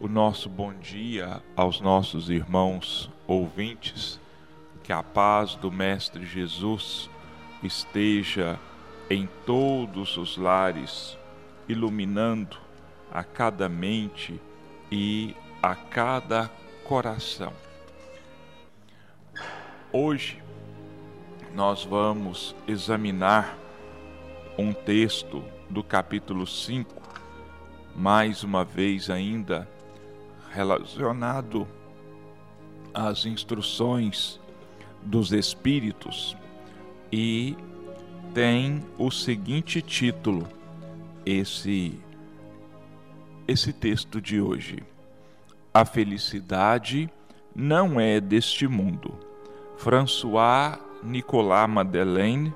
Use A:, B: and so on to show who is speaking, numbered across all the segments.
A: o nosso bom dia aos nossos irmãos ouvintes. Que a paz do Mestre Jesus esteja em todos os lares, iluminando a cada mente e a cada coração. Hoje nós vamos examinar um texto do capítulo 5, mais uma vez ainda relacionado às instruções dos Espíritos e tem o seguinte título, esse, esse texto de hoje: A felicidade não é deste mundo. François Nicolas Madeleine,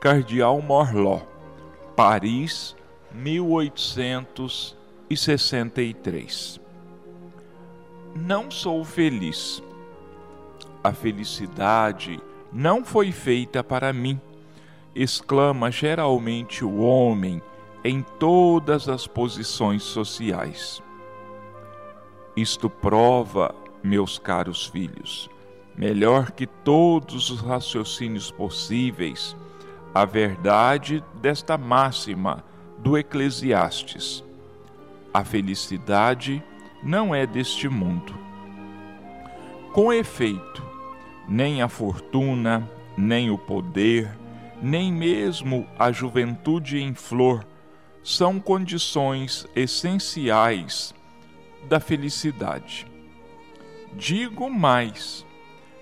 A: Cardeal Morlot, Paris, 1863 não sou feliz. A felicidade não foi feita para mim, exclama geralmente o homem em todas as posições sociais. Isto prova, meus caros filhos, melhor que todos os raciocínios possíveis, a verdade desta máxima do Eclesiastes. A felicidade não é deste mundo. Com efeito, nem a fortuna, nem o poder, nem mesmo a juventude em flor são condições essenciais da felicidade. Digo mais,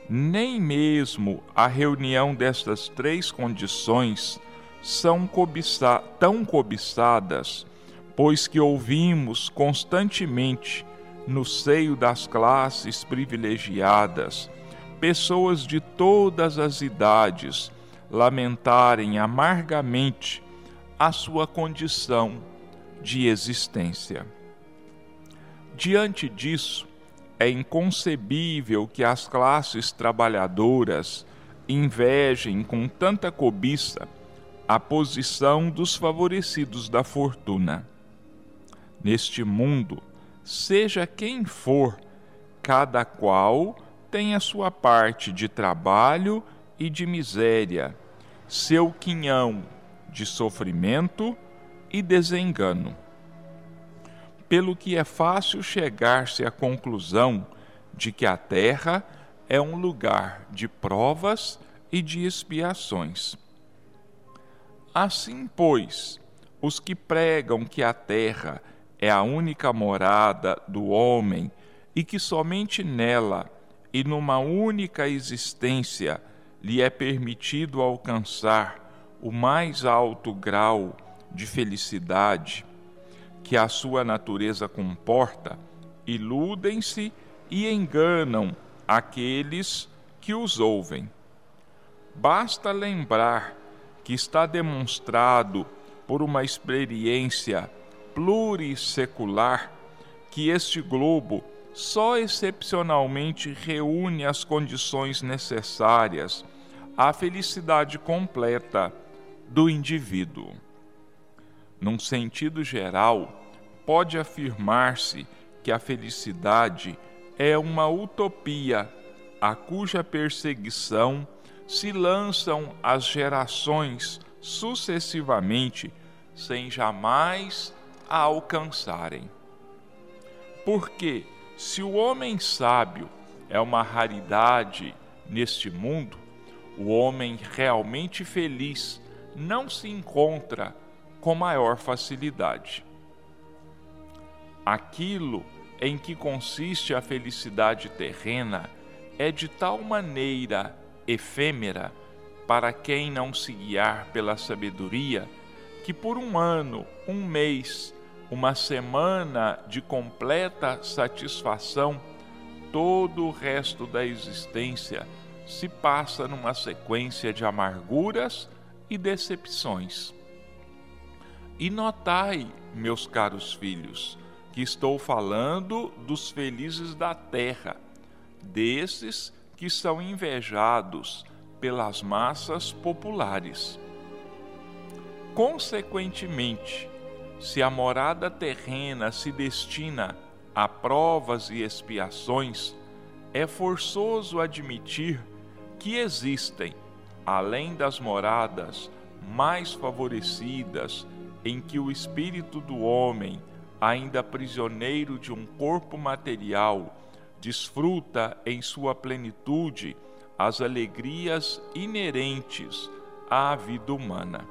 A: nem mesmo a reunião destas três condições são cobiça tão cobiçadas, pois que ouvimos constantemente no seio das classes privilegiadas, pessoas de todas as idades lamentarem amargamente a sua condição de existência. Diante disso, é inconcebível que as classes trabalhadoras invejem com tanta cobiça a posição dos favorecidos da fortuna. Neste mundo, seja quem for, cada qual tem a sua parte de trabalho e de miséria, seu quinhão de sofrimento e desengano. Pelo que é fácil chegar-se à conclusão de que a terra é um lugar de provas e de expiações. Assim, pois, os que pregam que a terra é a única morada do homem e que somente nela e numa única existência lhe é permitido alcançar o mais alto grau de felicidade que a sua natureza comporta, iludem-se e enganam aqueles que os ouvem. Basta lembrar que está demonstrado por uma experiência plurissecular que este globo só excepcionalmente reúne as condições necessárias à felicidade completa do indivíduo. Num sentido geral, pode afirmar-se que a felicidade é uma utopia a cuja perseguição se lançam as gerações sucessivamente sem jamais a alcançarem. Porque se o homem sábio é uma raridade neste mundo, o homem realmente feliz não se encontra com maior facilidade. Aquilo em que consiste a felicidade terrena é de tal maneira efêmera para quem não se guiar pela sabedoria que por um ano, um mês, uma semana de completa satisfação, todo o resto da existência se passa numa sequência de amarguras e decepções. E notai, meus caros filhos, que estou falando dos felizes da terra, desses que são invejados pelas massas populares. Consequentemente, se a morada terrena se destina a provas e expiações, é forçoso admitir que existem, além das moradas mais favorecidas em que o espírito do homem, ainda prisioneiro de um corpo material, desfruta em sua plenitude as alegrias inerentes à vida humana.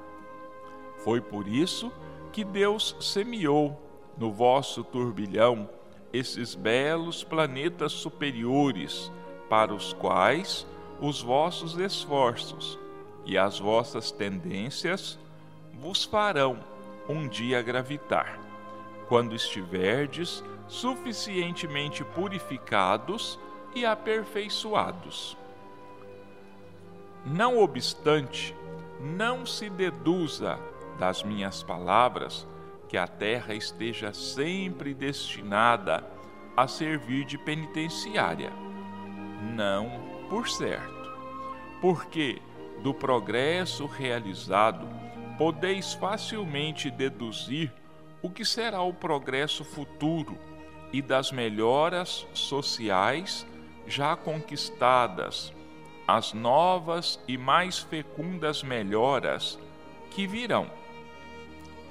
A: Foi por isso que Deus semeou no vosso turbilhão esses belos planetas superiores, para os quais os vossos esforços e as vossas tendências vos farão um dia gravitar, quando estiverdes suficientemente purificados e aperfeiçoados. Não obstante, não se deduza das minhas palavras que a terra esteja sempre destinada a servir de penitenciária. Não, por certo, porque do progresso realizado podeis facilmente deduzir o que será o progresso futuro e das melhoras sociais já conquistadas, as novas e mais fecundas melhoras que virão.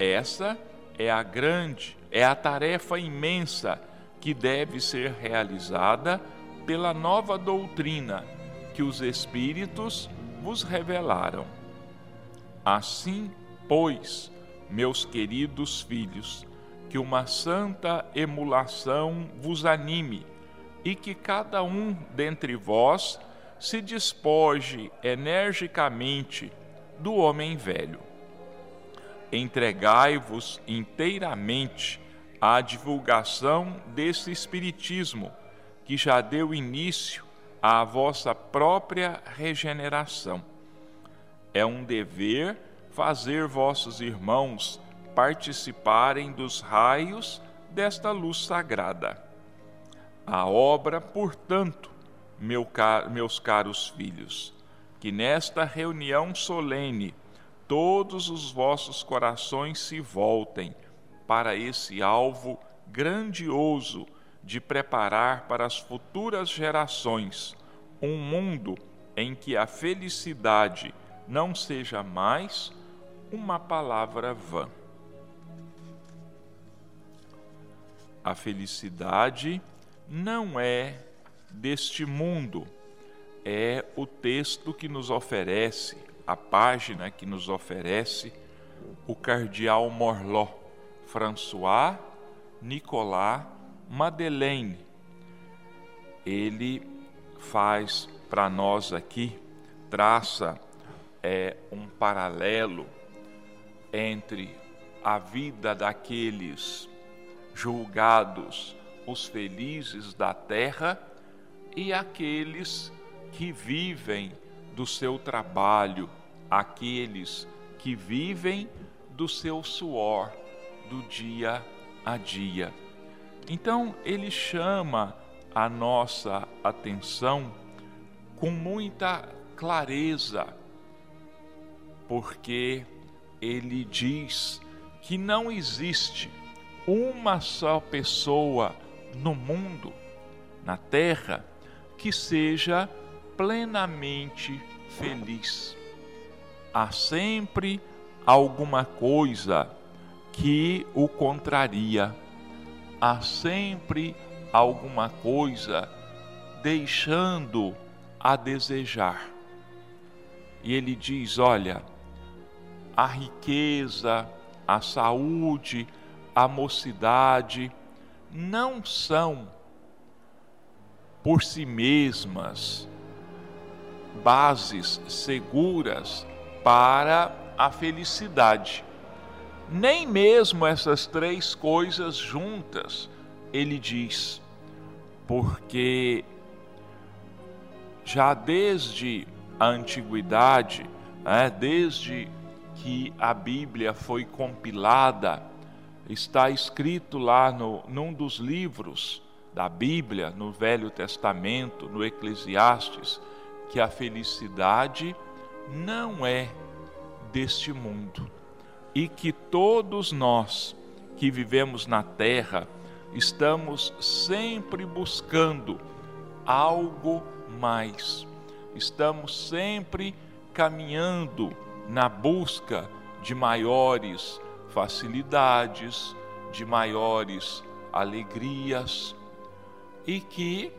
A: Essa é a grande, é a tarefa imensa que deve ser realizada pela nova doutrina que os Espíritos vos revelaram. Assim, pois, meus queridos filhos, que uma santa emulação vos anime e que cada um dentre vós se despoje energicamente do homem velho. Entregai-vos inteiramente à divulgação desse Espiritismo, que já deu início à vossa própria regeneração. É um dever fazer vossos irmãos participarem dos raios desta luz sagrada. A obra, portanto, meu car meus caros filhos, que nesta reunião solene todos os vossos corações se voltem para esse alvo grandioso de preparar para as futuras gerações um mundo em que a felicidade não seja mais uma palavra vã. A felicidade não é deste mundo, é o texto que nos oferece, a página que nos oferece o cardeal Morló, François Nicolas Madeleine. Ele faz para nós aqui, traça é, um paralelo entre a vida daqueles julgados os felizes da terra e aqueles que vivem do seu trabalho, aqueles que vivem do seu suor do dia a dia. Então ele chama a nossa atenção com muita clareza, porque ele diz que não existe uma só pessoa no mundo, na terra, que seja plenamente feliz. Há sempre alguma coisa que o contraria. Há sempre alguma coisa deixando a desejar. E ele diz: olha, a riqueza, a saúde, a mocidade não são por si mesmas bases seguras para a felicidade. Nem mesmo essas três coisas juntas, ele diz, porque já desde a antiguidade, né, desde que a Bíblia foi compilada, está escrito lá no, num dos livros da Bíblia, no Velho Testamento, no Eclesiastes, que a felicidade não é deste mundo e que todos nós que vivemos na terra estamos sempre buscando algo mais. Estamos sempre caminhando na busca de maiores facilidades, de maiores alegrias e que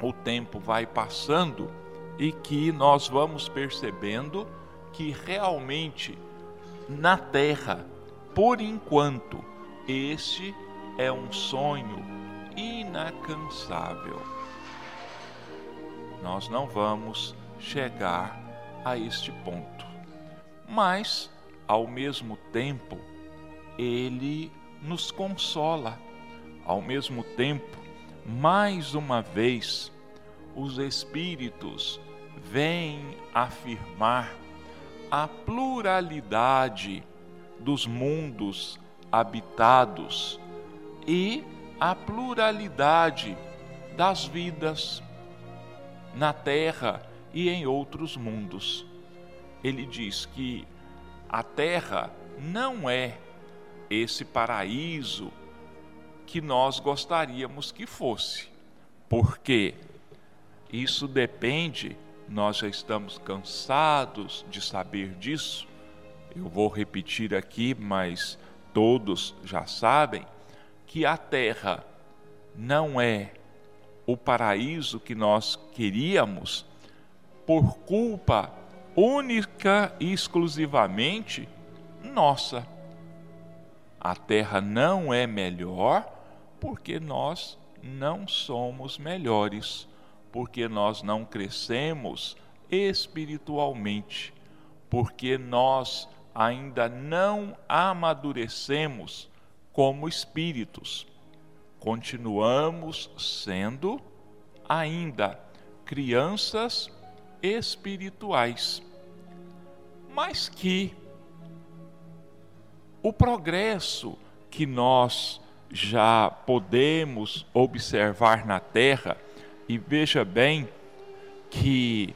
A: o tempo vai passando e que nós vamos percebendo que realmente na terra, por enquanto, este é um sonho inacansável. Nós não vamos chegar a este ponto. Mas, ao mesmo tempo, ele nos consola. Ao mesmo tempo, mais uma vez, os Espíritos vêm afirmar a pluralidade dos mundos habitados e a pluralidade das vidas na Terra e em outros mundos. Ele diz que a Terra não é esse paraíso que nós gostaríamos que fosse, porque isso depende, nós já estamos cansados de saber disso. Eu vou repetir aqui, mas todos já sabem que a terra não é o paraíso que nós queríamos por culpa única e exclusivamente nossa. A terra não é melhor porque nós não somos melhores, porque nós não crescemos espiritualmente, porque nós ainda não amadurecemos como espíritos. Continuamos sendo ainda crianças espirituais, mas que o progresso que nós já podemos observar na Terra, e veja bem que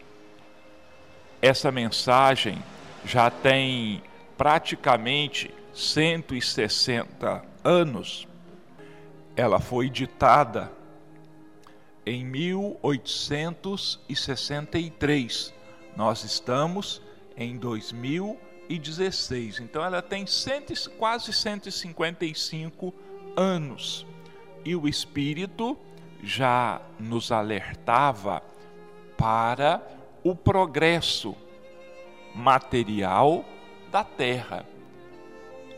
A: essa mensagem já tem praticamente 160 anos. Ela foi ditada em 1863. Nós estamos em 2016. Então ela tem cento, quase 155 anos. E o Espírito já nos alertava para o progresso material da terra.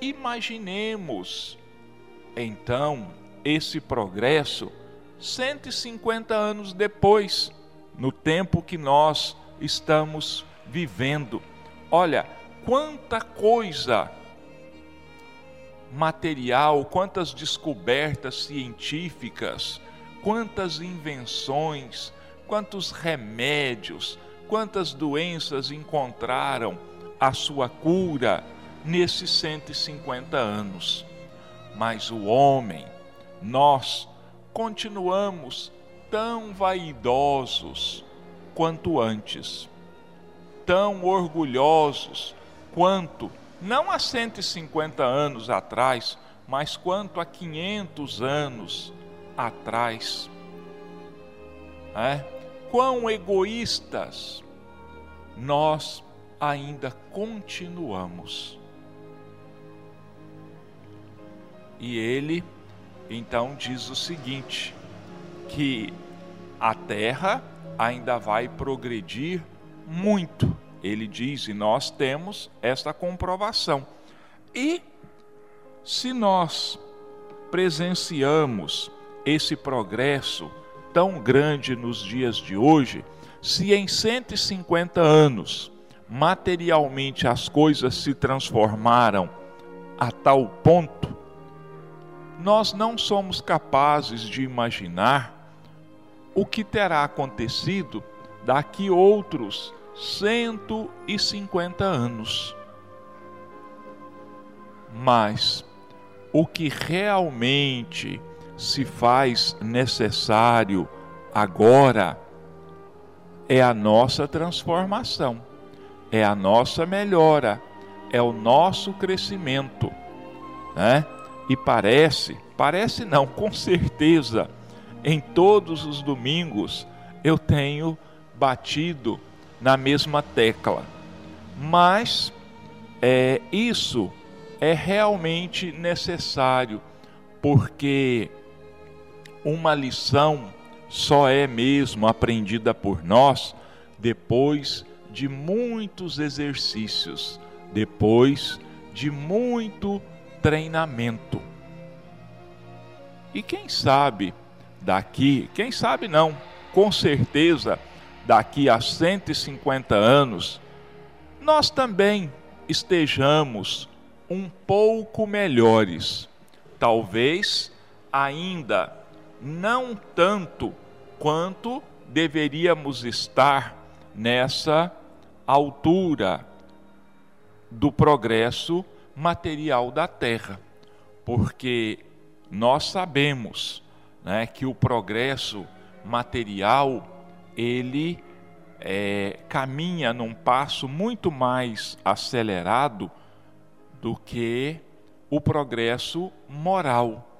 A: Imaginemos então esse progresso 150 anos depois, no tempo que nós estamos vivendo. Olha, quanta coisa material, quantas descobertas científicas, quantas invenções, quantos remédios, quantas doenças encontraram a sua cura nesses 150 anos. Mas o homem, nós continuamos tão vaidosos quanto antes, tão orgulhosos quanto, não há 150 anos atrás, mas quanto há 500 anos atrás. É? Quão egoístas nós ainda continuamos. E ele então diz o seguinte: que a terra ainda vai progredir muito. Ele diz, e nós temos esta comprovação. E se nós presenciamos esse progresso tão grande nos dias de hoje, se em 150 anos materialmente as coisas se transformaram a tal ponto, nós não somos capazes de imaginar o que terá acontecido daqui outros 150 anos. Mas o que realmente se faz necessário agora é a nossa transformação, é a nossa melhora, é o nosso crescimento, né? E parece, Parece não, com certeza, em todos os domingos eu tenho batido na mesma tecla. Mas é, isso é realmente necessário, porque uma lição só é mesmo aprendida por nós depois de muitos exercícios, depois de muito treinamento. E quem sabe daqui, quem sabe não, com certeza daqui a 150 anos, nós também estejamos um pouco melhores. Talvez ainda não tanto quanto deveríamos estar nessa altura do progresso material da Terra, porque nós sabemos né, que o progresso material ele é, caminha num passo muito mais acelerado do que o progresso moral,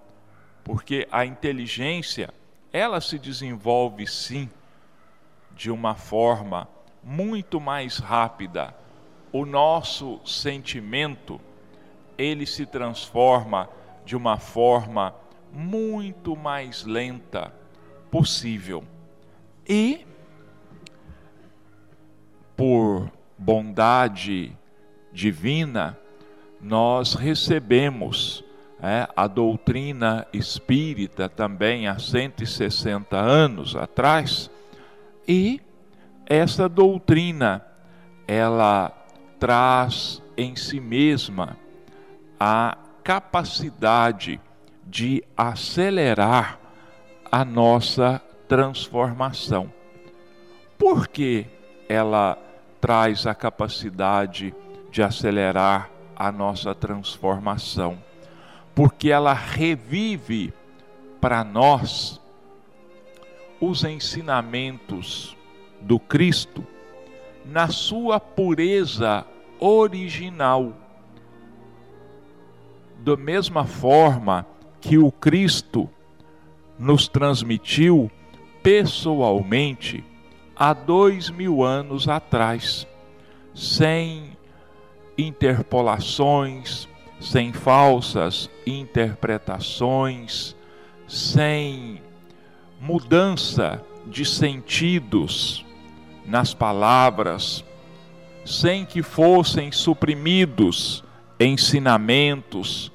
A: porque a inteligência ela se desenvolve sim de uma forma muito mais rápida. O nosso sentimento ele se transforma de uma forma muito mais lenta possível. E por bondade divina, nós recebemos é, a doutrina espírita também há 160 anos atrás, e essa doutrina ela traz em si mesma a capacidade de acelerar a nossa transformação. Por que ela traz a capacidade de acelerar a nossa transformação? Porque ela revive para nós os ensinamentos do Cristo na sua pureza original. Da mesma forma que o Cristo nos transmitiu pessoalmente há dois mil anos atrás, sem interpolações, sem falsas interpretações, sem mudança de sentidos nas palavras, sem que fossem suprimidos ensinamentos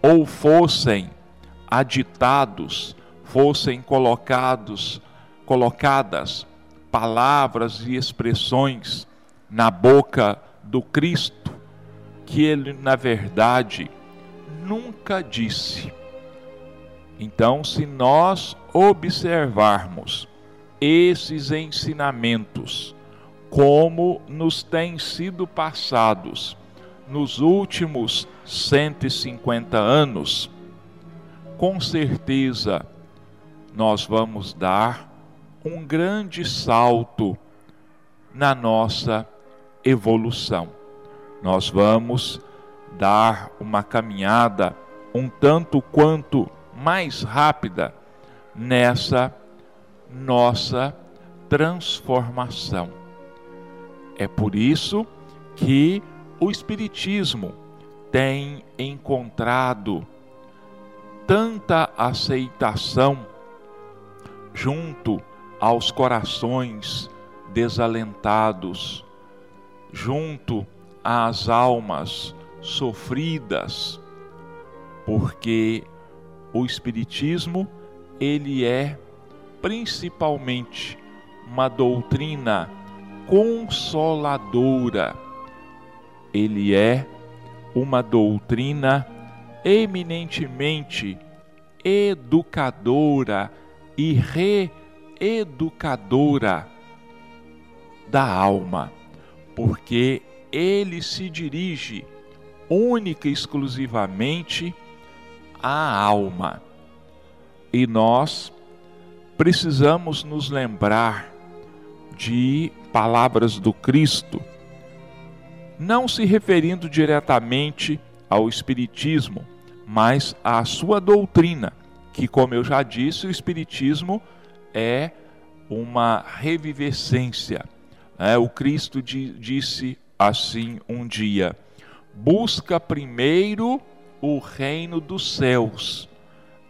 A: ou fossem aditados, fossem colocados, colocadas palavras e expressões na boca do Cristo que ele, na verdade, nunca disse. Então, se nós observarmos esses ensinamentos, como nos têm sido passados nos últimos 150 anos, com certeza nós vamos dar um grande salto na nossa evolução. Nós vamos dar uma caminhada um tanto quanto mais rápida nessa nossa transformação. É por isso que o Espiritismo tem encontrado tanta aceitação junto aos corações desalentados, junto às almas sofridas, porque o espiritismo ele é principalmente uma doutrina consoladora. Ele é uma doutrina eminentemente educadora e reeducadora da alma, porque ele se dirige única e exclusivamente à alma. E nós precisamos nos lembrar de palavras do Cristo, não se referindo diretamente ao Espiritismo, mas a sua doutrina, que, como eu já disse, o Espiritismo é uma revivescência. É, o Cristo disse assim um dia: busca primeiro o reino dos céus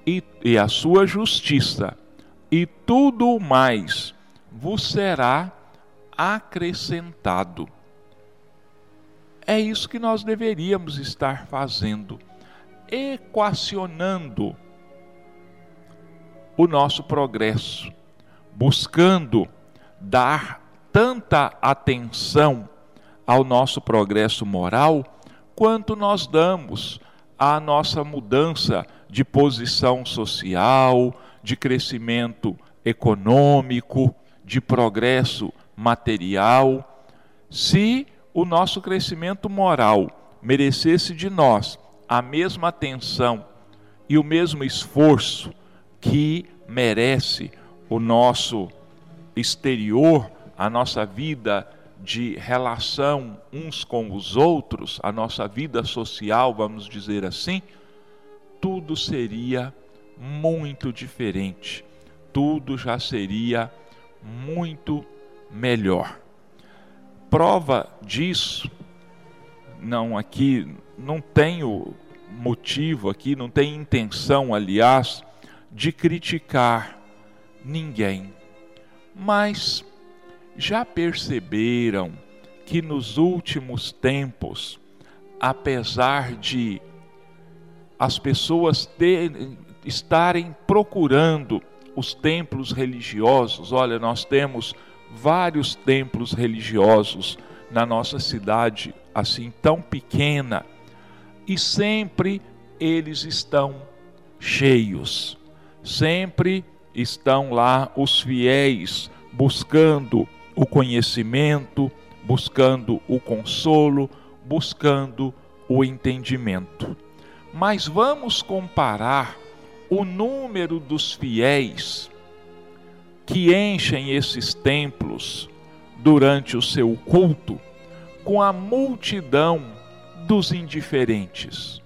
A: e, e a sua justiça, e tudo mais vos será acrescentado. É isso que nós deveríamos estar fazendo, equacionando o nosso progresso, buscando dar tanta atenção ao nosso progresso moral quanto nós damos à nossa mudança de posição social, de crescimento econômico, de progresso material. Se o nosso crescimento moral merecesse de nós a mesma atenção e o mesmo esforço que merece o nosso exterior, a nossa vida de relação uns com os outros, a nossa vida social, vamos dizer assim, tudo seria muito diferente, tudo já seria muito melhor. Prova disso, não aqui, não tenho motivo aqui, não tenho intenção, aliás, de criticar ninguém, mas já perceberam que nos últimos tempos, apesar de as pessoas ter, estarem procurando os templos religiosos, olha, nós temos vários templos religiosos na nossa cidade, assim tão pequena, e sempre eles estão cheios, sempre estão lá os fiéis buscando o conhecimento, buscando o consolo, buscando o entendimento. Mas vamos comparar o número dos fiéis que enchem esses templos durante o seu culto com a multidão dos indiferentes.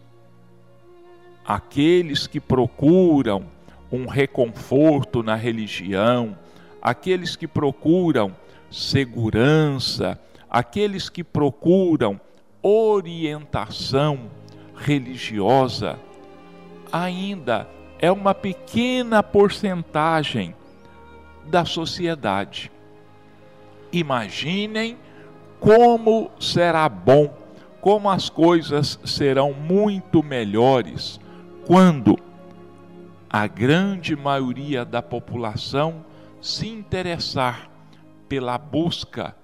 A: Aqueles que procuram um reconforto na religião, aqueles que procuram segurança, aqueles que procuram orientação religiosa, ainda é uma pequena porcentagem da sociedade. Imaginem como será bom, como as coisas serão muito melhores quando a grande maioria da população se interessar pela busca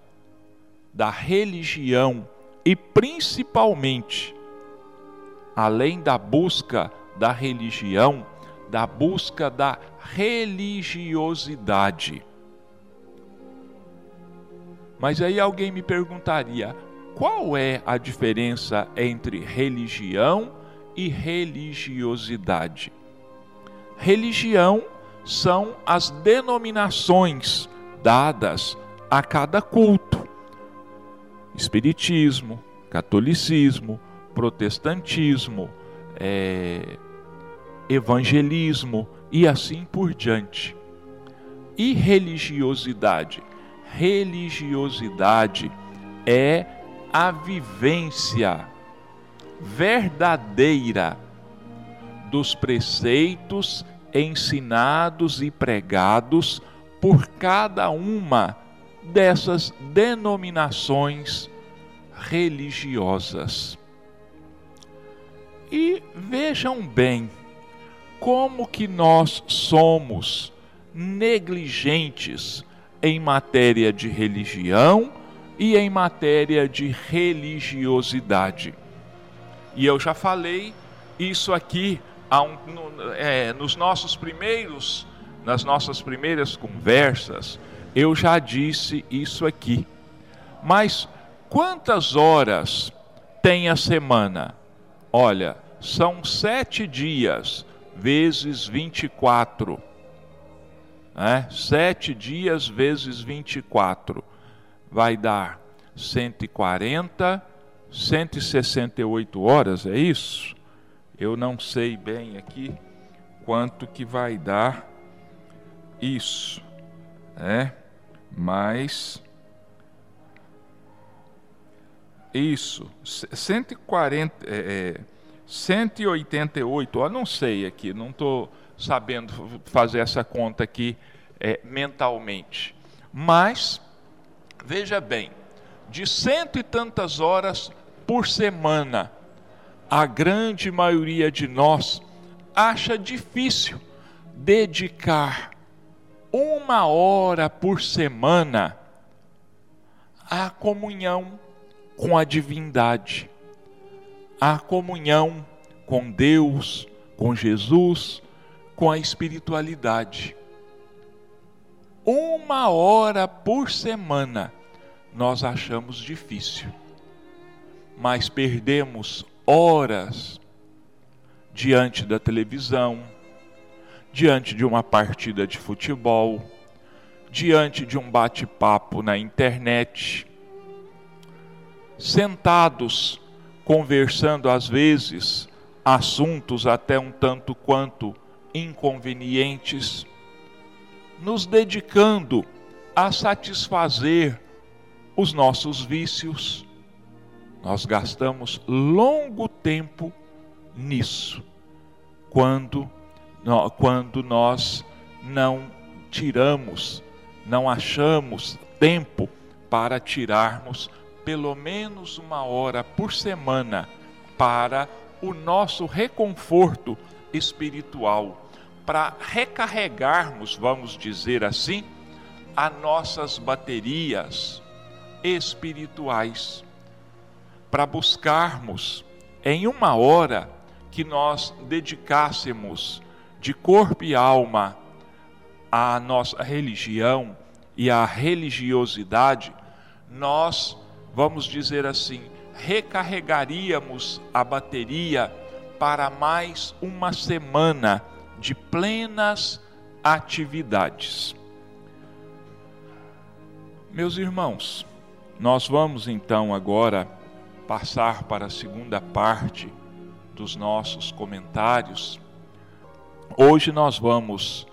A: da religião e principalmente, além da busca da religião, da busca da religiosidade. Mas aí alguém me perguntaria: qual é a diferença entre religião e religiosidade? Religião são as denominações dadas a cada culto. Espiritismo, catolicismo, protestantismo, é, evangelismo e assim por diante. E religiosidade? Religiosidade é a vivência verdadeira dos preceitos ensinados e pregados por cada uma dessas denominações religiosas. E vejam bem como que nós somos negligentes em matéria de religião e em matéria de religiosidade. E eu já falei isso aqui um, é, nos nossos primeiros nas nossas primeiras conversas, eu já disse isso aqui. Mas quantas horas tem a semana? Olha, são sete dias vezes 24. Né? Sete dias vezes 24 vai dar 140, 168 horas, é isso? Eu não sei bem aqui quanto que vai dar isso, né? Mas isso, 140, é, 188, eu não sei aqui, não estou sabendo fazer essa conta aqui é, mentalmente. Mas, veja bem, de cento e tantas horas por semana, a grande maioria de nós acha difícil dedicar uma hora por semana à comunhão com a divindade, à comunhão com Deus, com Jesus, com a espiritualidade. Uma hora por semana nós achamos difícil, mas perdemos horas diante da televisão, diante de uma partida de futebol, diante de um bate-papo na internet, sentados conversando às vezes assuntos até um tanto quanto inconvenientes, nos dedicando a satisfazer os nossos vícios. Nós gastamos longo tempo nisso, quando, quando nós não tiramos, não achamos tempo para tirarmos pelo menos uma hora por semana para o nosso reconforto espiritual, para recarregarmos, vamos dizer assim, as nossas baterias espirituais, para buscarmos em uma hora que nós dedicássemos de corpo e alma à nossa religião e à religiosidade, nós, vamos dizer assim, recarregaríamos a bateria para mais uma semana de plenas atividades. Meus irmãos, nós vamos então agora passar para a segunda parte dos nossos comentários. Hoje nós vamos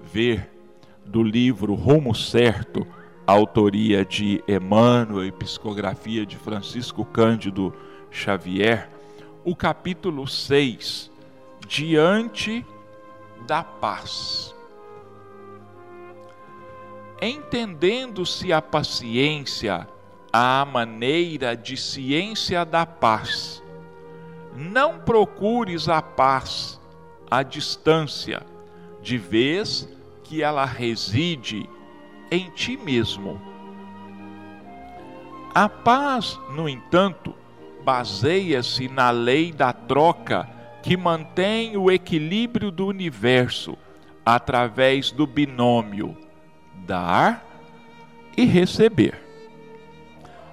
A: ver do livro Rumo Certo, autoria de Emmanuel e psicografia de Francisco Cândido Xavier, o capítulo 6, Diante da Paz. Entendendo-se a paciência à maneira de ciência da paz, não procures a paz à distância, de vez que ela reside em ti mesmo. A paz, no entanto, baseia-se na lei da troca que mantém o equilíbrio do universo através do binômio dar e receber.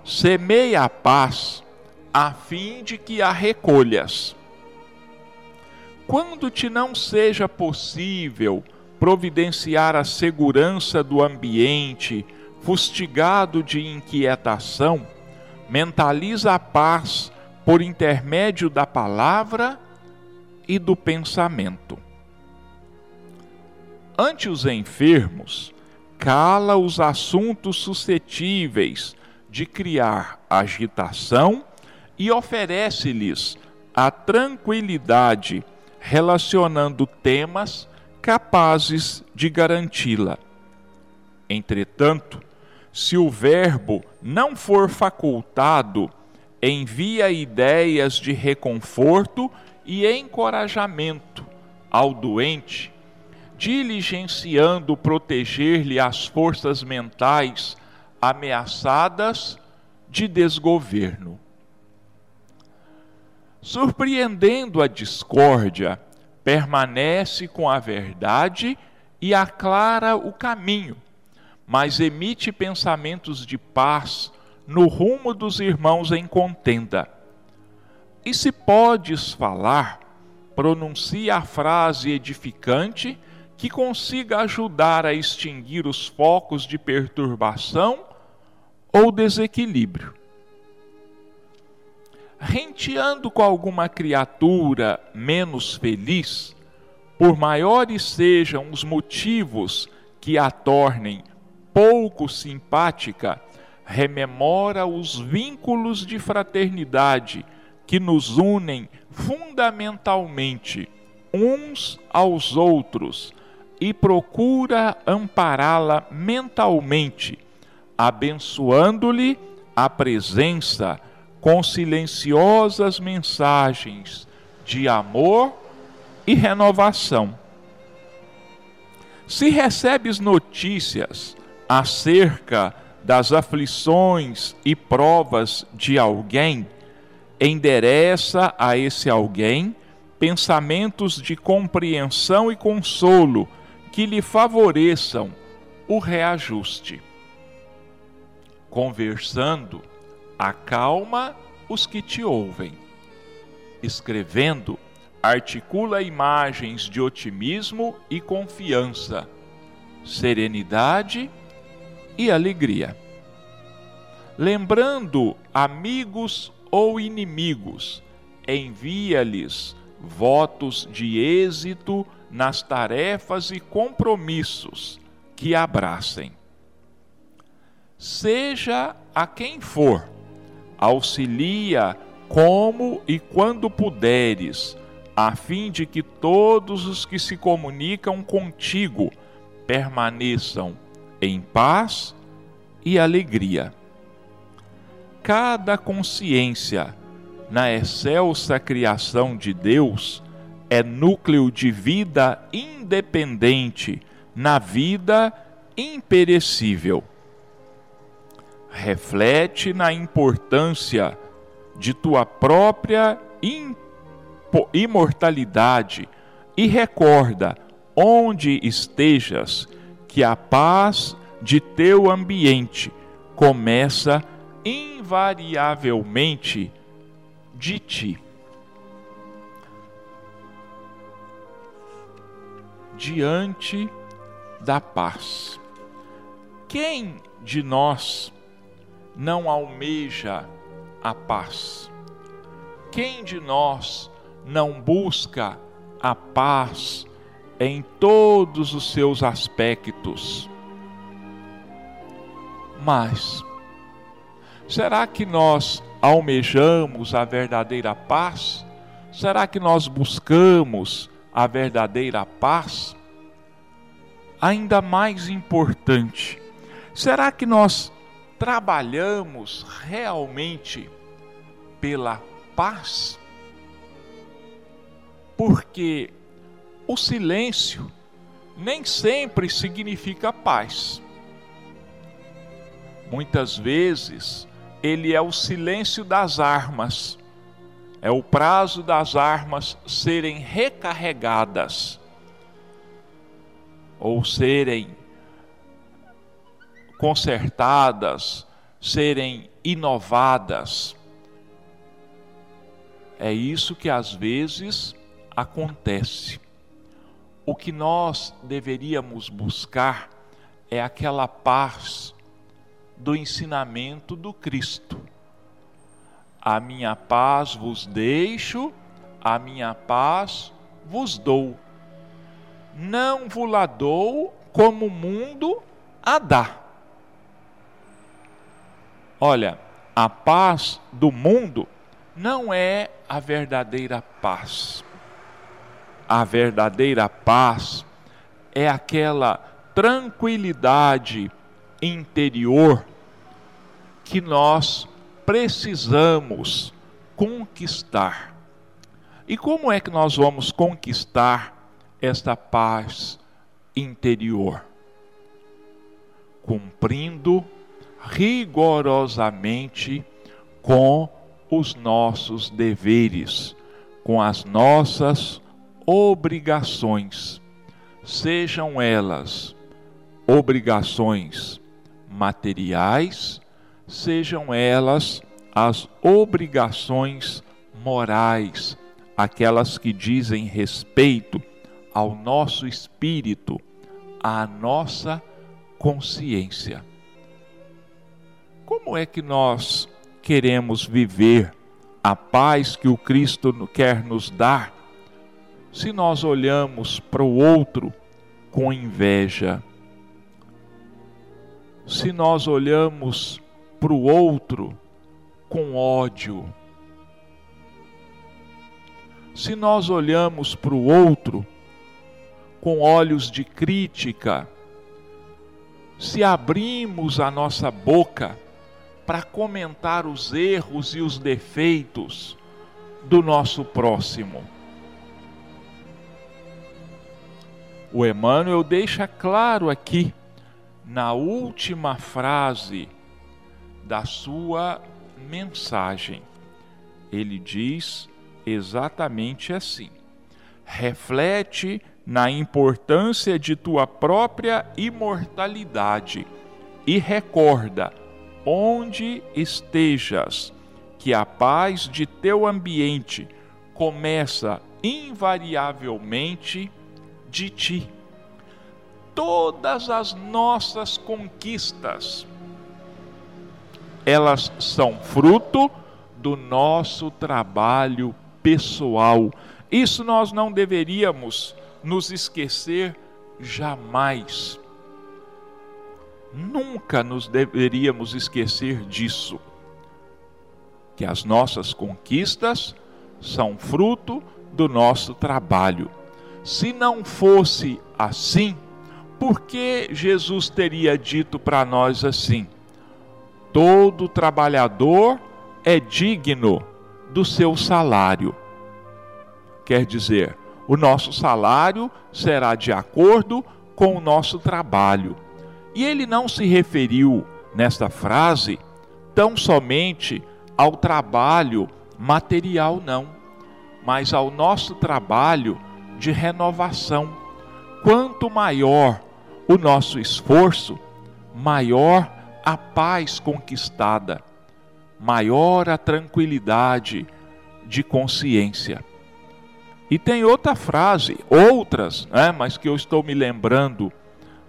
A: Semeia a paz a fim de que a recolhas. Quando te não seja possível providenciar a segurança do ambiente fustigado de inquietação, mentaliza a paz por intermédio da palavra e do pensamento. Ante os enfermos, cala os assuntos suscetíveis de criar agitação e oferece-lhes a tranquilidade, relacionando temas capazes de garanti-la. Entretanto, se o Verbo não for facultado, envia ideias de reconforto e encorajamento ao doente, diligenciando proteger-lhe as forças mentais ameaçadas de desgoverno. Surpreendendo a discórdia, permanece com a verdade e aclara o caminho, mas emite pensamentos de paz no rumo dos irmãos em contenda. E se podes falar, pronuncia a frase edificante que consiga ajudar a extinguir os focos de perturbação ou desequilíbrio. Renteando com alguma criatura menos feliz, por maiores sejam os motivos que a tornem pouco simpática, rememora os vínculos de fraternidade que nos unem fundamentalmente uns aos outros e procura ampará-la mentalmente, abençoando-lhe a presença com silenciosas mensagens de amor e renovação. Se recebes notícias acerca das aflições e provas de alguém, endereça a esse alguém pensamentos de compreensão e consolo que lhe favoreçam o reajuste. Conversando, acalma os que te ouvem. Escrevendo, articula imagens de otimismo e confiança, serenidade e alegria. Lembrando amigos ou inimigos, envia-lhes votos de êxito nas tarefas e compromissos que abracem. Seja a quem for, auxilia como e quando puderes, a fim de que todos os que se comunicam contigo permaneçam em paz e alegria. Cada consciência na excelsa criação de Deus é núcleo de vida independente na vida imperecível. Reflete na importância de tua própria imortalidade e recorda, onde estejas, que a paz de teu ambiente começa invariavelmente de ti. Diante da paz. Quem de nós não almeja a paz? Quem de nós não busca a paz em todos os seus aspectos? Mas será que nós almejamos a verdadeira paz? Será que nós buscamos a verdadeira paz? Ainda mais importante, será que nós trabalhamos realmente pela paz? Porque o silêncio nem sempre significa paz. Muitas vezes ele é o silêncio das armas, é o prazo das armas serem recarregadas ou serem consertadas, serem inovadas. É isso que às vezes acontece. O que nós deveríamos buscar é aquela paz do ensinamento do Cristo. A minha paz vos deixo, a minha paz vos dou. Não vos la dou como o mundo a dá. Olha, a paz do mundo não é a verdadeira paz. A verdadeira paz é aquela tranquilidade interior que nós precisamos conquistar. E como é que nós vamos conquistar esta paz interior? Cumprindo rigorosamente com os nossos deveres, com as nossas obrigações, sejam elas obrigações materiais, sejam elas as obrigações morais, aquelas que dizem respeito ao nosso espírito, à nossa consciência. Como é que nós queremos viver a paz que o Cristo quer nos dar se nós olhamos para o outro com inveja? Se nós olhamos para o outro com ódio? Se nós olhamos para o outro com olhos de crítica, se abrimos a nossa boca para comentar os erros e os defeitos do nosso próximo. O Emmanuel deixa claro aqui, na última frase da sua mensagem. Ele diz exatamente assim: reflete na importância de tua própria imortalidade e recorda, onde estejas, que a paz de teu ambiente começa invariavelmente de ti. Todas as nossas conquistas, elas são fruto do nosso trabalho pessoal. Isso nós não deveríamos nos esquecer jamais. Nunca nos deveríamos esquecer disso. Que as nossas conquistas são fruto do nosso trabalho. Se não fosse assim, por que Jesus teria dito para nós assim? Todo trabalhador é digno do seu salário. Quer dizer, o nosso salário será de acordo com o nosso trabalho. E ele não se referiu nesta frase tão somente ao trabalho material, não, mas ao nosso trabalho de renovação. Quanto maior o nosso esforço, maior a paz conquistada, maior a tranquilidade de consciência. E tem outra frase, outras, né, mas que eu estou me lembrando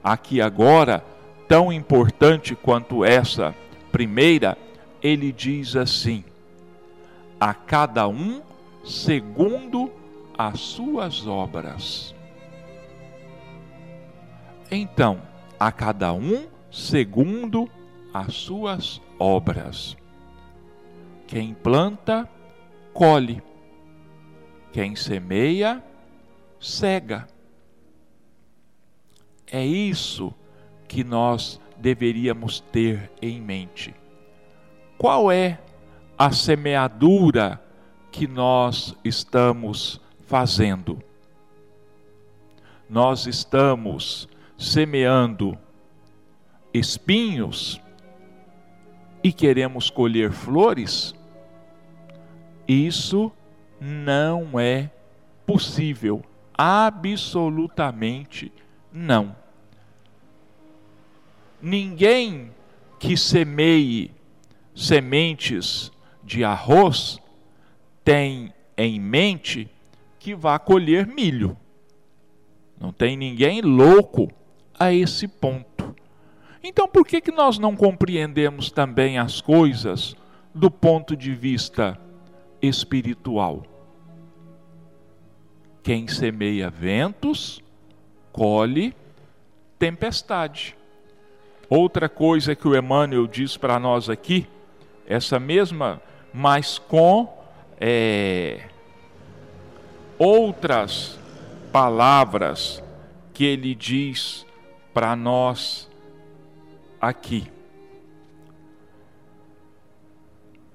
A: aqui agora, tão importante quanto essa primeira, ele diz assim: a cada um segundo as suas obras. Então, a cada um segundo as suas obras. Quem planta, colhe quem semeia, cega. É isso que nós deveríamos ter em mente. Qual é a semeadura que nós estamos fazendo? Nós estamos semeando espinhos e queremos colher flores? Isso não é possível. Absolutamente não. Ninguém que semeie sementes de arroz tem em mente que vá colher milho. Não tem ninguém louco a esse ponto. Então, por que, que nós não compreendemos também as coisas do ponto de vista espiritual. Quem semeia ventos, colhe tempestade. Outra coisa que o Emmanuel diz para nós aqui, essa mesma, mas com é, outras palavras que ele diz para nós aqui.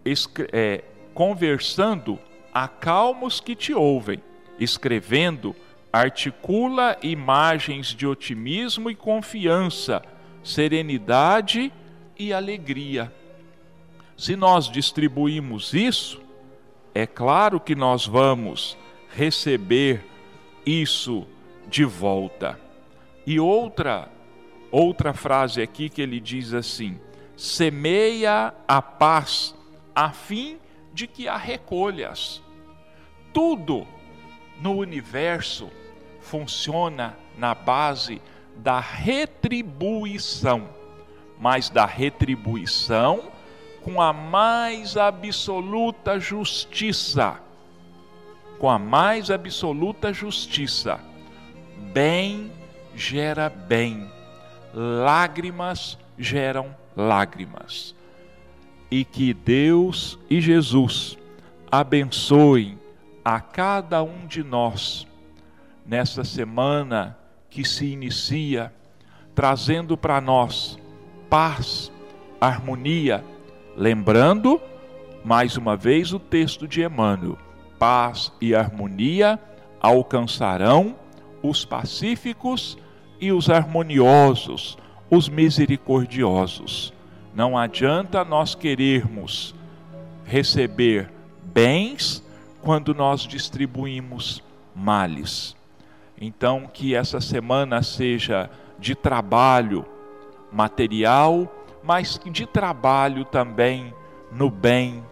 A: Escre é, conversando, acalma os que te ouvem, escrevendo, articula imagens de otimismo e confiança, serenidade e alegria. Se nós distribuímos isso, é claro que nós vamos receber isso de volta. E outra outra frase aqui que ele diz assim: semeia a paz a fim de que há recolhas. Tudo no universo funciona na base da retribuição, mas da retribuição com a mais absoluta justiça. Com a mais absoluta justiça. Bem gera bem, lágrimas geram lágrimas. E que Deus e Jesus abençoem a cada um de nós nessa semana que se inicia, trazendo para nós paz, harmonia, lembrando mais uma vez o texto de Emmanuel: paz e harmonia alcançarão os pacíficos e os harmoniosos, os misericordiosos. Não adianta nós querermos receber bens quando nós distribuímos males. Então, que essa semana seja de trabalho material, mas de trabalho também no bem,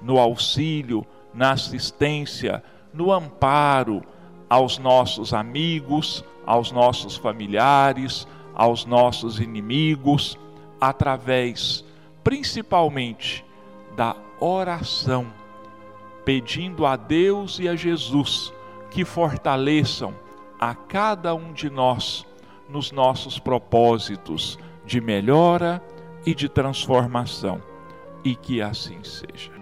A: no auxílio, na assistência, no amparo aos nossos amigos, aos nossos familiares, aos nossos inimigos, através principalmente da oração, pedindo a Deus e a Jesus que fortaleçam a cada um de nós nos nossos propósitos de melhora e de transformação, e que assim seja.